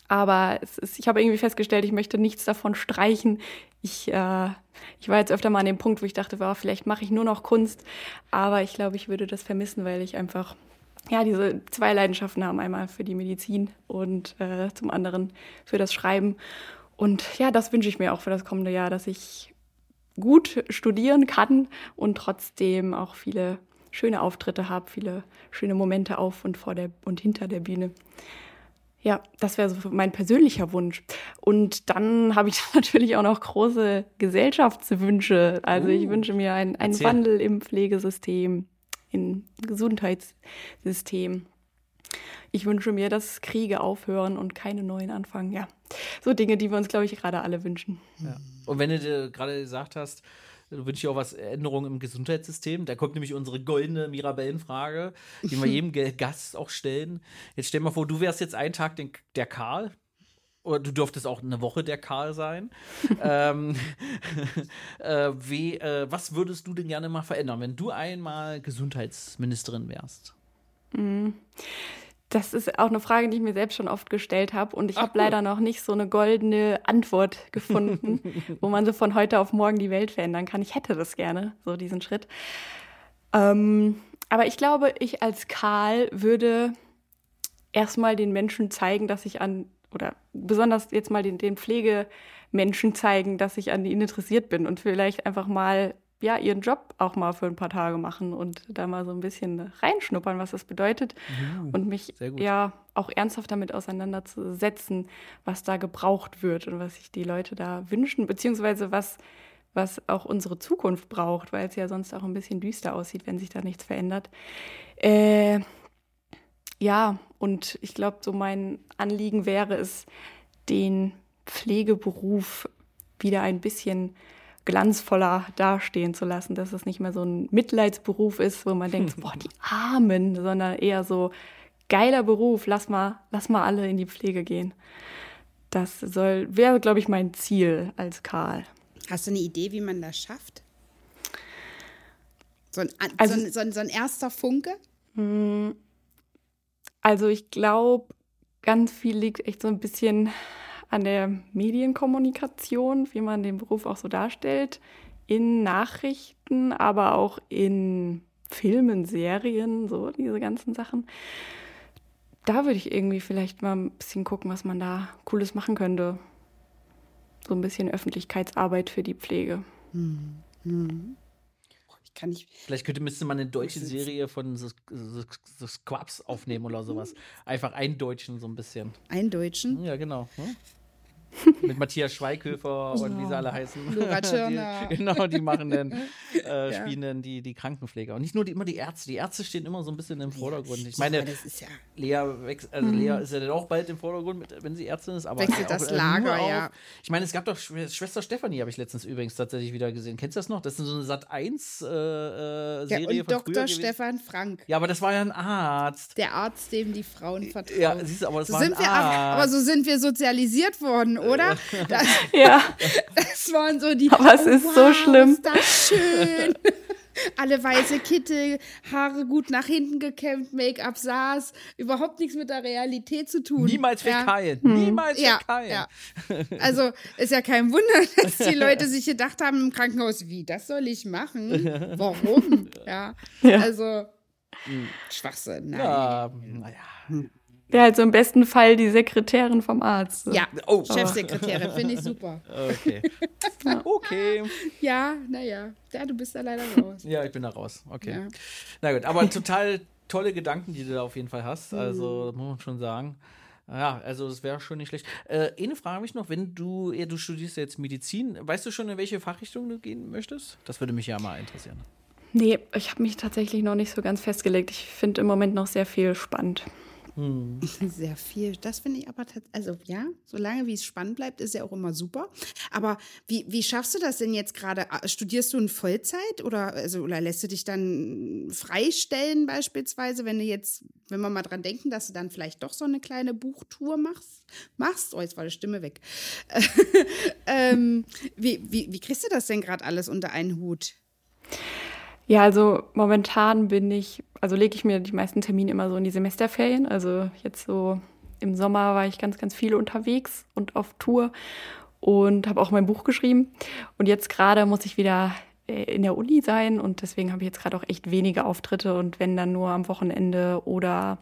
[SPEAKER 3] Aber ist, ich habe irgendwie festgestellt, ich möchte nichts davon streichen. Ich, äh, ich war jetzt öfter mal an dem Punkt, wo ich dachte, wow, vielleicht mache ich nur noch Kunst. Aber ich glaube, ich würde das vermissen, weil ich einfach ja, diese zwei Leidenschaften haben. Einmal für die Medizin und äh, zum anderen für das Schreiben. Und ja, das wünsche ich mir auch für das kommende Jahr, dass ich gut studieren kann und trotzdem auch viele schöne Auftritte habe, viele schöne Momente auf und vor der und hinter der Bühne. Ja, das wäre so mein persönlicher Wunsch. Und dann habe ich natürlich auch noch große Gesellschaftswünsche. Also ich
[SPEAKER 1] Uh,
[SPEAKER 3] wünsche mir einen, einen. Wandel im Pflegesystem, im Gesundheitssystem. Ich wünsche mir, dass Kriege aufhören und keine neuen anfangen. Ja, so Dinge, die wir uns, glaube ich, gerade alle wünschen.
[SPEAKER 1] Ja. Und wenn du dir gerade gesagt hast, du wünschst dir auch was Änderungen im Gesundheitssystem, da kommt nämlich unsere goldene Mirabellenfrage, die wir jedem Gast auch stellen. Jetzt stell mal vor, du wärst jetzt einen Tag den, der Karl. Oder du dürftest auch eine Woche der Karl sein. ähm, äh, wie, äh, was würdest du denn gerne mal verändern, wenn du einmal Gesundheitsministerin wärst?
[SPEAKER 3] Das ist auch eine Frage, die ich mir selbst schon oft gestellt habe. Und ich habe leider noch nicht so eine goldene Antwort gefunden, wo man so von heute auf morgen die Welt verändern kann. Ich hätte das gerne, so diesen Schritt. Ähm, aber ich glaube, ich als Karl würde erstmal den Menschen zeigen, dass ich an, oder besonders jetzt mal den, den Pflegemenschen zeigen, dass ich an ihnen interessiert bin und vielleicht einfach mal ja, ihren Job auch mal für ein paar Tage machen und da mal so ein bisschen reinschnuppern, was das bedeutet und mich
[SPEAKER 1] sehr gut.
[SPEAKER 3] ja auch ernsthaft damit auseinanderzusetzen, was da gebraucht wird und was sich die Leute da wünschen, beziehungsweise was, was auch unsere Zukunft braucht, weil es ja sonst auch ein bisschen düster aussieht, wenn sich da nichts verändert. Äh, ja, und ich glaube, so mein Anliegen wäre es, den Pflegeberuf wieder ein bisschen glanzvoller dastehen zu lassen, dass es nicht mehr so ein Mitleidsberuf ist, wo man denkt, boah, die Armen, sondern eher so geiler Beruf, lass mal, lass mal alle in die Pflege gehen. Das soll, wäre, glaube ich, mein Ziel als Karl.
[SPEAKER 2] Hast du eine Idee, wie man das schafft? So ein,
[SPEAKER 3] Also-
[SPEAKER 2] so ein, so ein, so ein erster Funke?
[SPEAKER 3] Also ich glaube, ganz viel liegt echt so ein bisschen an der Medienkommunikation, wie man den Beruf auch so darstellt, in Nachrichten, aber auch in Filmen, Serien, so diese ganzen Sachen. Da würde ich irgendwie vielleicht mal ein bisschen gucken, was man da Cooles machen könnte. So ein bisschen Öffentlichkeitsarbeit für die Pflege.
[SPEAKER 2] Ich kann nicht.
[SPEAKER 1] Vielleicht könnte, müsste man eine deutsche Serie von The, The, The Squabs aufnehmen oder sowas. Einfach eindeutschen so ein bisschen.
[SPEAKER 2] Eindeutschen.
[SPEAKER 1] Ja, genau. Ne? Mit Matthias Schweighöfer und wie sie alle heißen. Die, genau, die machen dann, äh, spielen dann die, die Krankenpfleger. Und nicht nur die, immer die Ärzte. Die Ärzte stehen immer so ein bisschen im Vordergrund. Ich meine,
[SPEAKER 2] ja, ja.
[SPEAKER 1] Lea, also Lea ist ja dann auch bald im Vordergrund, mit, wenn sie Ärztin ist. Aber
[SPEAKER 2] Wechselt das
[SPEAKER 1] äh,
[SPEAKER 2] Lager, ja.
[SPEAKER 1] Ich meine, es gab doch Schw Schwester Stefanie, habe ich letztens übrigens tatsächlich wieder gesehen. Kennst du das noch? Das ist so eine Sat 1 äh, äh,
[SPEAKER 2] Ja,
[SPEAKER 1] Serie
[SPEAKER 2] und
[SPEAKER 1] von früher
[SPEAKER 2] Dr.
[SPEAKER 1] gewesen.
[SPEAKER 2] Stefan Frank,
[SPEAKER 1] Ja, aber das war ja ein Arzt.
[SPEAKER 2] der Arzt, dem die Frauen vertrauen.
[SPEAKER 1] Ja, siehst du, aber das
[SPEAKER 2] so
[SPEAKER 1] war ein
[SPEAKER 2] wir,
[SPEAKER 1] Arzt.
[SPEAKER 2] aber so sind wir sozialisiert worden, oder? Das,
[SPEAKER 3] Ja,
[SPEAKER 2] das waren so die.
[SPEAKER 3] Aber es ist so schlimm.
[SPEAKER 2] Ist das schön. Alle weiße Kittel, Haare gut nach hinten gekämmt, Make-up saß, überhaupt nichts mit der Realität zu tun.
[SPEAKER 1] Niemals
[SPEAKER 2] Ja.
[SPEAKER 1] Fäkalien. Niemals
[SPEAKER 2] Ja,
[SPEAKER 1] Fäkalien.
[SPEAKER 2] ja. Also ist ja kein Wunder, dass die Leute sich gedacht haben im Krankenhaus, wie, das soll ich machen? Warum? Ja,
[SPEAKER 3] Ja.
[SPEAKER 2] also Schwachsinn. Nein.
[SPEAKER 1] Ja, naja.
[SPEAKER 3] Wäre halt so im besten Fall die Sekretärin vom Arzt. so.
[SPEAKER 2] Ja,
[SPEAKER 1] Oh.
[SPEAKER 2] Chefsekretärin, finde ich super.
[SPEAKER 1] Okay. okay.
[SPEAKER 2] Ja, naja, ja, du bist da leider raus.
[SPEAKER 1] Ja, ich bin da raus. Okay.
[SPEAKER 2] Ja.
[SPEAKER 1] Na gut, aber total tolle Gedanken, die du da auf jeden Fall hast.
[SPEAKER 2] Mhm.
[SPEAKER 1] Also, muss man schon sagen. Ja, also das wäre schon nicht schlecht. Äh, eine Frage habe ich noch, wenn du, ja, du studierst jetzt Medizin, weißt du schon, in welche Fachrichtung du gehen möchtest? Das würde mich ja mal interessieren.
[SPEAKER 3] Nee, ich habe mich tatsächlich noch nicht so ganz festgelegt. Ich finde im Moment noch sehr viel spannend.
[SPEAKER 2] Sehr viel. Das finde ich aber tatsächlich, also ja, solange wie es spannend bleibt, ist ja auch immer super. Aber wie, wie schaffst du das denn jetzt gerade? Studierst du in Vollzeit oder, also, oder lässt du dich dann freistellen beispielsweise, wenn du jetzt, wenn wir mal dran denken, dass du dann vielleicht doch so eine kleine Buchtour machst? Machst? Oh, jetzt war die Stimme weg. ähm, wie, wie, wie kriegst du das denn gerade alles unter einen Hut?
[SPEAKER 3] Ja, also momentan bin ich, also lege ich mir die meisten Termine immer so in die Semesterferien. Also jetzt so im Sommer war ich ganz, ganz viel unterwegs und auf Tour und habe auch mein Buch geschrieben. Und jetzt gerade muss ich wieder äh, in der Uni sein und deswegen habe ich jetzt gerade auch echt wenige Auftritte und wenn dann nur am Wochenende oder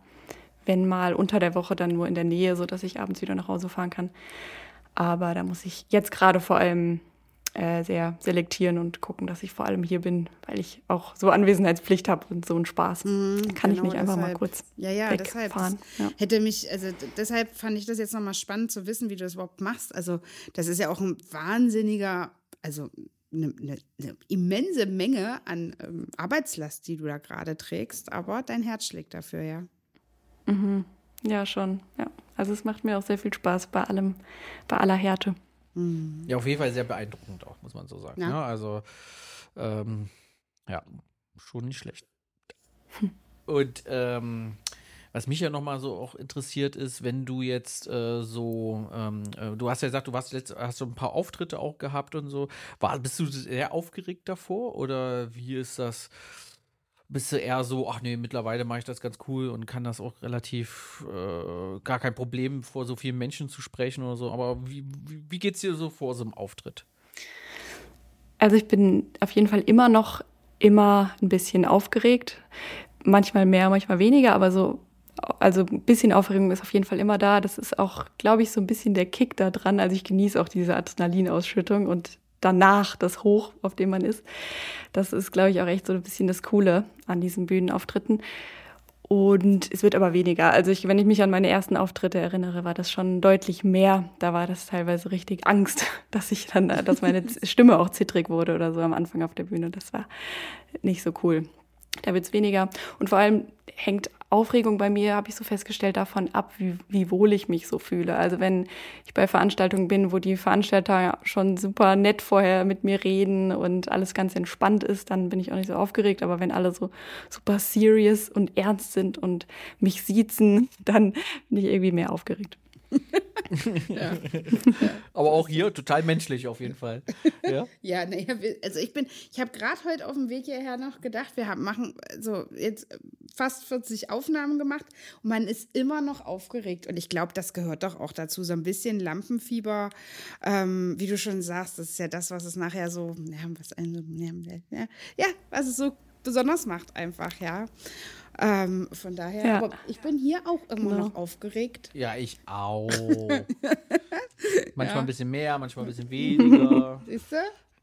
[SPEAKER 3] wenn mal unter der Woche dann nur in der Nähe, sodass ich abends wieder nach Hause fahren kann. Aber da muss ich jetzt gerade vor allem äh, sehr selektieren und gucken, dass ich vor allem hier bin, weil ich auch so Anwesenheitspflicht habe und so einen Spaß. Kann ich
[SPEAKER 2] Genau
[SPEAKER 3] nicht einfach mal
[SPEAKER 2] deshalb.
[SPEAKER 3] kurz
[SPEAKER 2] ja, ja, deshalb.
[SPEAKER 3] wegfahren. Ja.
[SPEAKER 2] Hätte mich, also deshalb fand ich das jetzt nochmal spannend zu wissen, wie du das überhaupt machst. Also, das ist ja auch ein wahnsinniger, also eine, eine, eine immense Menge an ähm, Arbeitslast, die du da gerade trägst, aber dein Herz schlägt dafür, ja.
[SPEAKER 3] ja, schon. Ja. Also es macht mir auch sehr viel Spaß bei allem, bei aller Härte.
[SPEAKER 1] Ja, auf jeden Fall sehr beeindruckend auch, muss man so sagen.
[SPEAKER 2] Ja.
[SPEAKER 1] Ne? Also, ähm, ja, schon nicht schlecht. Und ähm, was mich ja nochmal so auch interessiert ist, wenn du jetzt äh, so, ähm, äh, du hast ja gesagt, du warst letzt, hast so ein paar Auftritte auch gehabt und so. War, bist du sehr aufgeregt davor oder wie ist das? Bist du eher so, ach nee, mittlerweile mache ich das ganz cool und kann das auch relativ äh, gar kein Problem, vor so vielen Menschen zu sprechen oder so. Aber wie, wie, wie geht's dir so vor so einem Auftritt?
[SPEAKER 3] Also ich bin auf jeden Fall immer noch immer ein bisschen aufgeregt. Manchmal mehr, manchmal weniger, aber so, also ein bisschen Aufregung ist auf jeden Fall immer da. Das ist auch, glaube ich, so ein bisschen der Kick da dran. Also ich genieße auch diese Adrenalinausschüttung und danach das Hoch, auf dem man ist. Das ist, glaube ich, auch echt so ein bisschen das Coole an diesen Bühnenauftritten. Und es wird aber weniger. Also ich, wenn ich mich an meine ersten Auftritte erinnere, war das schon deutlich mehr. Da war das teilweise richtig Angst, dass ich dann, dass meine Stimme auch zittrig wurde oder so am Anfang auf der Bühne. Das war nicht so cool. Da wird es weniger. Und vor allem hängt Aufregung bei mir, habe ich so festgestellt, davon ab, wie, wie wohl ich mich so fühle. Also wenn ich bei Veranstaltungen bin, wo die Veranstalter schon super nett vorher mit mir reden und alles ganz entspannt ist, dann bin ich auch nicht so aufgeregt. Aber wenn alle so super serious und ernst sind und mich siezen, dann bin ich irgendwie mehr aufgeregt.
[SPEAKER 1] Aber auch hier total menschlich auf jeden Fall. Ja?
[SPEAKER 2] Ja, naja, also ich bin, ich habe gerade heute auf dem Weg hierher noch gedacht, wir haben, machen so jetzt fast 40 Aufnahmen gemacht und man ist immer noch aufgeregt. Und ich glaube, das gehört doch auch dazu, so ein bisschen Lampenfieber, ähm, wie du schon sagst, das ist ja das, was es nachher so, ja, was einen, ja, ja, was es so besonders macht einfach, ja. Ähm, von daher,
[SPEAKER 3] Ja.
[SPEAKER 2] aber ich bin hier auch immer
[SPEAKER 3] Genau.
[SPEAKER 2] noch aufgeregt.
[SPEAKER 1] Ja, ich auch. manchmal ein bisschen mehr, manchmal ein bisschen weniger.
[SPEAKER 2] Siehst du?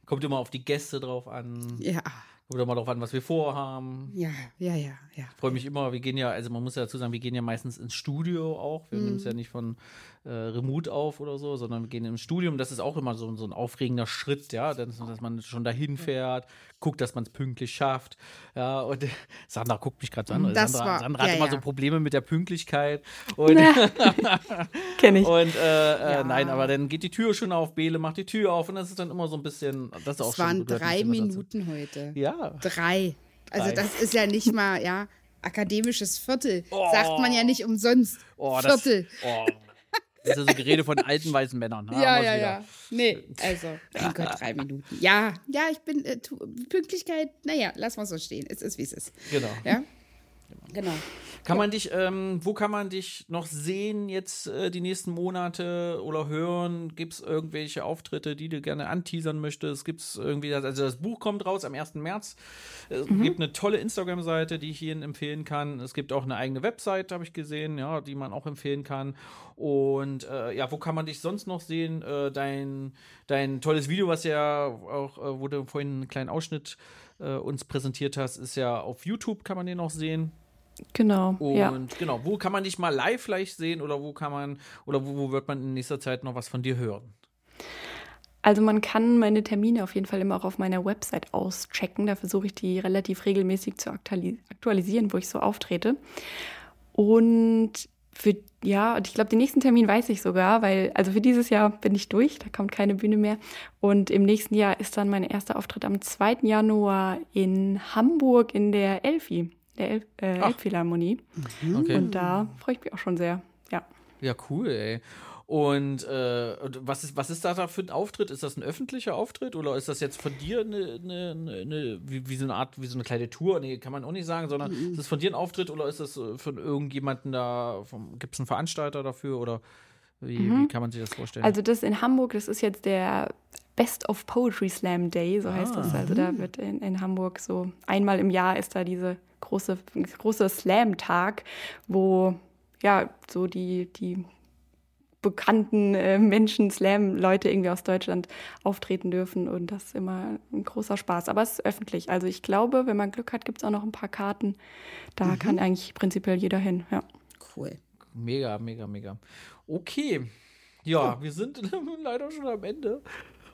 [SPEAKER 1] Kommt immer auf die Gäste drauf an.
[SPEAKER 2] Ja,
[SPEAKER 1] Kommt immer drauf an, was wir vorhaben.
[SPEAKER 2] ja, ja, ja, ja.
[SPEAKER 1] Ich freue mich immer, wir gehen ja, also man muss ja dazu sagen, wir gehen ja meistens ins Studio auch. Wir nehmen es ja nicht von äh, Remote auf oder so, sondern wir gehen ins Studium. Das ist auch immer so, so ein aufregender Schritt, ja, dass, dass man schon dahin fährt, guckt, dass man es pünktlich schafft. Ja, und Sandra guckt mich gerade so an.
[SPEAKER 2] Das
[SPEAKER 1] Sandra,
[SPEAKER 2] war-
[SPEAKER 1] Sandra hat
[SPEAKER 2] ja,
[SPEAKER 1] immer
[SPEAKER 2] ja.
[SPEAKER 1] so Probleme mit der Pünktlichkeit. Und,
[SPEAKER 3] Kenne ich.
[SPEAKER 1] und äh, äh,
[SPEAKER 2] Ja.
[SPEAKER 1] nein, aber dann geht die Tür schon auf, Bele macht die Tür auf und das ist dann immer so ein bisschen, das ist auch
[SPEAKER 2] Es
[SPEAKER 1] schon
[SPEAKER 2] waren drei. Minuten heute.
[SPEAKER 1] Ja.
[SPEAKER 2] Drei. Also
[SPEAKER 1] Drei.
[SPEAKER 2] das ist ja nicht mal, ja, akademisches Viertel.
[SPEAKER 1] Oh.
[SPEAKER 2] Sagt man ja nicht umsonst.
[SPEAKER 1] Oh, das,
[SPEAKER 2] Viertel.
[SPEAKER 1] oh. Das ist ja so Gerede von alten weißen Männern. ne?
[SPEAKER 2] ja, ja,
[SPEAKER 1] wieder.
[SPEAKER 2] ja. Nee, also, mein Gott, drei Minuten. Ja, ja, ich bin, äh, Pünktlichkeit, naja, lass mal so stehen. Es ist, wie es ist.
[SPEAKER 1] Genau.
[SPEAKER 2] Ja? Genau.
[SPEAKER 1] Kann man dich, ähm, wo kann man dich noch sehen jetzt äh, die nächsten Monate oder hören? Gibt es irgendwelche Auftritte, die du gerne anteasern möchtest? Gibt es irgendwie, also das Buch kommt raus am 1. März. Es gibt eine tolle Instagram-Seite, die ich Ihnen empfehlen kann. Es gibt auch eine eigene Website, habe ich gesehen, ja, die man auch empfehlen kann. Und äh, ja, wo kann man dich sonst noch sehen? Äh, dein, dein tolles Video, was ja auch, äh, wo du vorhin einen kleinen Ausschnitt äh, uns präsentiert hast, ist ja auf YouTube, kann man den noch sehen.
[SPEAKER 3] Genau.
[SPEAKER 1] Und
[SPEAKER 3] ja.
[SPEAKER 1] genau, wo kann man dich mal live vielleicht sehen oder wo kann man oder wo, wo wird man in nächster Zeit noch was von dir hören?
[SPEAKER 3] Also man kann meine Termine auf jeden Fall immer auch auf meiner Website auschecken. Da versuche ich die relativ regelmäßig zu aktualisieren, wo ich so auftrete. Und für, ja, und ich glaube, den nächsten Termin weiß ich sogar, weil, also für dieses Jahr bin ich durch, da kommt keine Bühne mehr. Und im nächsten Jahr ist dann mein erster Auftritt am 2. Januar in Hamburg in der Elfi, der El äh, Elbphilharmonie.
[SPEAKER 1] Okay.
[SPEAKER 3] Und da freue ich mich auch schon sehr, ja.
[SPEAKER 1] Ja, cool, ey. Und äh, was, ist, was ist da für ein Auftritt? Ist das ein öffentlicher Auftritt oder ist das jetzt von dir eine, eine, eine wie, wie, so eine Art, wie so eine kleine Tour? Nee, kann man auch nicht sagen, sondern ist das von dir ein Auftritt oder ist das äh, von irgendjemanden da, gibt es einen Veranstalter dafür oder wie, wie kann man sich das vorstellen?
[SPEAKER 3] Also das in Hamburg, das ist jetzt der Best of Poetry Slam Day, so heißt das. Also da wird in, in Hamburg so einmal im Jahr ist da diese große, große Slam-Tag, wo ja so die, die bekannten äh, Menschen, Slam-Leute irgendwie aus Deutschland auftreten dürfen. Und das ist immer ein großer Spaß. Aber es ist öffentlich. Also ich glaube, wenn man Glück hat, gibt es auch noch ein paar Karten. Da kann eigentlich prinzipiell jeder hin. Ja.
[SPEAKER 2] Cool.
[SPEAKER 1] Mega, mega, mega. Okay. Ja, wir sind leider schon am Ende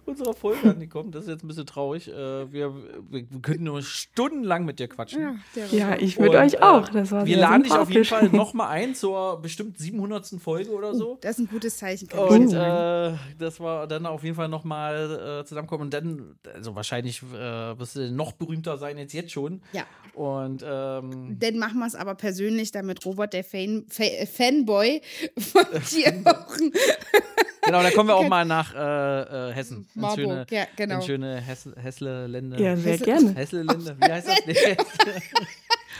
[SPEAKER 1] unserer Folge angekommen. Das ist jetzt ein bisschen traurig. Äh, wir, wir, könnten nur stundenlang mit dir quatschen.
[SPEAKER 3] Ja,
[SPEAKER 2] Robert.
[SPEAKER 3] ich mit
[SPEAKER 1] Und,
[SPEAKER 3] euch auch.
[SPEAKER 1] äh,
[SPEAKER 3] Das war
[SPEAKER 1] wir laden dich auf jeden. Fall nochmal ein zur bestimmt 700. Folge oder so.
[SPEAKER 2] Das ist ein gutes Zeichen. kann
[SPEAKER 1] Und äh, das war dann auf jeden Fall nochmal äh, zusammenkommen. Und dann, also wahrscheinlich äh, wirst du noch berühmter sein als jetzt schon.
[SPEAKER 2] ja.
[SPEAKER 1] Und ähm,
[SPEAKER 2] Dann machen wir es aber persönlich, damit Robert, der Fan, Fa Fanboy von dir auch
[SPEAKER 1] genau, dann kommen wir auch mal nach äh, äh, Hessen. Ins
[SPEAKER 2] Marburg,
[SPEAKER 1] schöne,
[SPEAKER 2] ja, genau.
[SPEAKER 1] ins schöne Hess Hessle-Länder.
[SPEAKER 3] Ja, sehr
[SPEAKER 2] Hesse-
[SPEAKER 3] gerne.
[SPEAKER 1] Hessle-Länder, wie heißt das?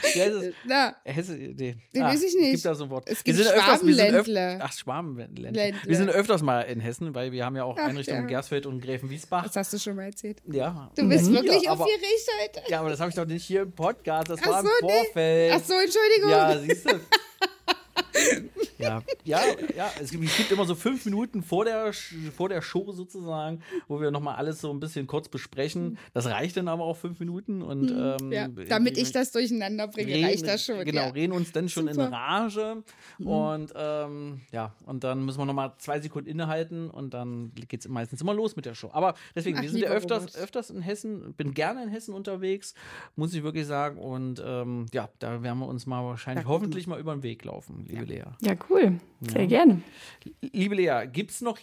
[SPEAKER 1] Nee, Wie heißt es?
[SPEAKER 2] Na,
[SPEAKER 1] Hesse, nee.
[SPEAKER 2] Den weiß ich nicht.
[SPEAKER 1] Gibt da so ein Wort.
[SPEAKER 2] Es
[SPEAKER 1] wir
[SPEAKER 2] gibt
[SPEAKER 1] sind öfters, wir sind öf. Ach, Schwabenländler.
[SPEAKER 2] Ländler.
[SPEAKER 1] Wir sind öfters mal in Hessen, weil wir haben ja auch
[SPEAKER 2] Ach,
[SPEAKER 1] Einrichtungen in
[SPEAKER 2] ja.
[SPEAKER 1] Gersfeld und Gräfenwiesbach.
[SPEAKER 2] das hast du schon mal erzählt.
[SPEAKER 1] Ja.
[SPEAKER 2] Du bist
[SPEAKER 1] Mhm.
[SPEAKER 2] wirklich
[SPEAKER 1] ja, aber,
[SPEAKER 2] aufgeregt heute.
[SPEAKER 1] Ja, aber das habe ich doch nicht hier im Podcast. Das
[SPEAKER 2] Ach
[SPEAKER 1] war im
[SPEAKER 2] so, nee.
[SPEAKER 1] Vorfeld.
[SPEAKER 2] Ach so, Entschuldigung.
[SPEAKER 1] Ja, siehst du. ja, ja, ja. Es gibt, es gibt immer so fünf Minuten vor der, vor der Show sozusagen, wo wir nochmal alles so ein bisschen kurz besprechen. Das reicht dann aber auch fünf Minuten. Und, ähm,
[SPEAKER 2] Hm, ja, damit ich das durcheinander bringe,
[SPEAKER 1] reden-
[SPEAKER 2] reicht das schon.
[SPEAKER 1] Genau,
[SPEAKER 2] ja.
[SPEAKER 1] reden uns dann schon in
[SPEAKER 2] Super.
[SPEAKER 1] Rage. Und ähm, ja, und dann müssen wir nochmal zwei Sekunden innehalten und dann geht es meistens immer los mit der Show. Aber deswegen,
[SPEAKER 2] Ach,
[SPEAKER 1] wir sind ja öfters,
[SPEAKER 2] Robert.
[SPEAKER 1] öfters in Hessen, bin gerne in Hessen unterwegs, muss ich wirklich sagen. Und ähm, ja, da werden wir uns mal wahrscheinlich
[SPEAKER 2] Ja,
[SPEAKER 1] hoffentlich mal über den Weg laufen, liebe Lea.
[SPEAKER 3] Ja, cool. Sehr gerne.
[SPEAKER 1] Liebe Lea, gibt es noch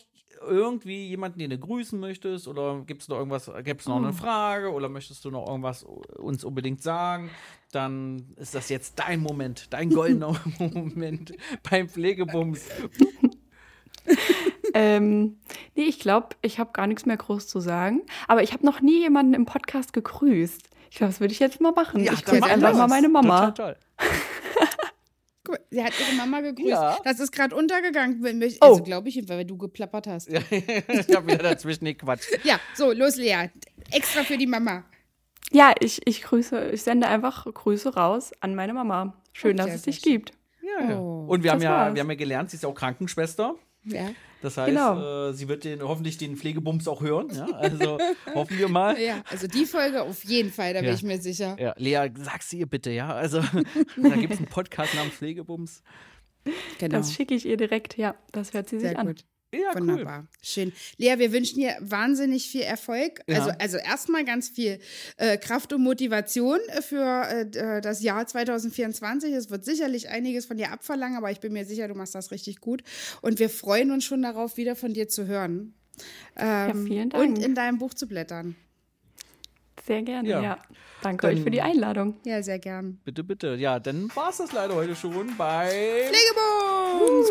[SPEAKER 1] irgendwie jemanden, den du grüßen möchtest? Oder gibt es noch irgendwas, gibt es noch eine Frage oder möchtest du noch irgendwas uns unbedingt sagen? Dann ist das jetzt dein Moment, dein goldener Moment beim Pflegebums.
[SPEAKER 3] Ähm, nee, ich glaube, ich habe gar nichts mehr groß zu sagen. Aber ich habe noch nie jemanden im Podcast gegrüßt. Ich glaube, das würde ich jetzt mal machen. ich
[SPEAKER 1] dann
[SPEAKER 3] grüße einfach mal meine Mama.
[SPEAKER 1] Total,
[SPEAKER 2] Guck, sie hat ihre Mama gegrüßt.
[SPEAKER 1] Ja.
[SPEAKER 2] Das ist gerade untergegangen. wenn mich-
[SPEAKER 3] Oh.
[SPEAKER 2] Also glaube ich, weil du geplappert hast. Ja.
[SPEAKER 1] ich habe wieder dazwischen gequatscht.
[SPEAKER 2] so, los, Lea. Extra für die Mama.
[SPEAKER 3] Ja, ich, ich grüße, ich sende einfach Grüße raus an meine Mama. Schön, dass
[SPEAKER 2] Okay,
[SPEAKER 3] es dich gibt.
[SPEAKER 1] Ja, ja.
[SPEAKER 2] Oh,
[SPEAKER 1] Und wir haben, ja,
[SPEAKER 3] war's.
[SPEAKER 1] wir haben ja gelernt, sie ist auch Krankenschwester.
[SPEAKER 2] Ja.
[SPEAKER 1] Das heißt,
[SPEAKER 3] Genau.
[SPEAKER 1] äh, sie wird den, hoffentlich den Pflegebums auch hören. Ja? Also hoffen wir mal.
[SPEAKER 2] ja, also die Folge auf jeden Fall, da bin
[SPEAKER 1] Ja.
[SPEAKER 2] ich mir sicher.
[SPEAKER 1] Ja, Lea, sag's ihr bitte, ja. Also, da gibt es einen Podcast namens Pflegebums.
[SPEAKER 2] Genau.
[SPEAKER 3] Das schicke ich ihr direkt. Ja, das hört sie sich
[SPEAKER 2] Sehr
[SPEAKER 3] an.
[SPEAKER 2] gut.
[SPEAKER 1] Ja, cool.
[SPEAKER 2] Wunderbar. Schön. Lea, wir wünschen dir wahnsinnig viel Erfolg.
[SPEAKER 1] Ja.
[SPEAKER 2] Also, also erstmal ganz viel äh, Kraft und Motivation für äh, d- äh, das Jahr 2024. Es wird sicherlich einiges von dir abverlangen, aber ich bin mir sicher, du machst das richtig gut. Und wir freuen uns schon darauf, wieder von dir zu hören. Ähm,
[SPEAKER 3] vielen Dank.
[SPEAKER 2] Und in deinem Buch zu blättern.
[SPEAKER 3] Sehr gerne,
[SPEAKER 1] Ja.
[SPEAKER 3] ja. Danke
[SPEAKER 1] Dann-
[SPEAKER 3] euch für die Einladung.
[SPEAKER 2] Ja, sehr gern.
[SPEAKER 1] Bitte, bitte. Ja, dann war es das leider heute schon bei.
[SPEAKER 2] Pflegebums!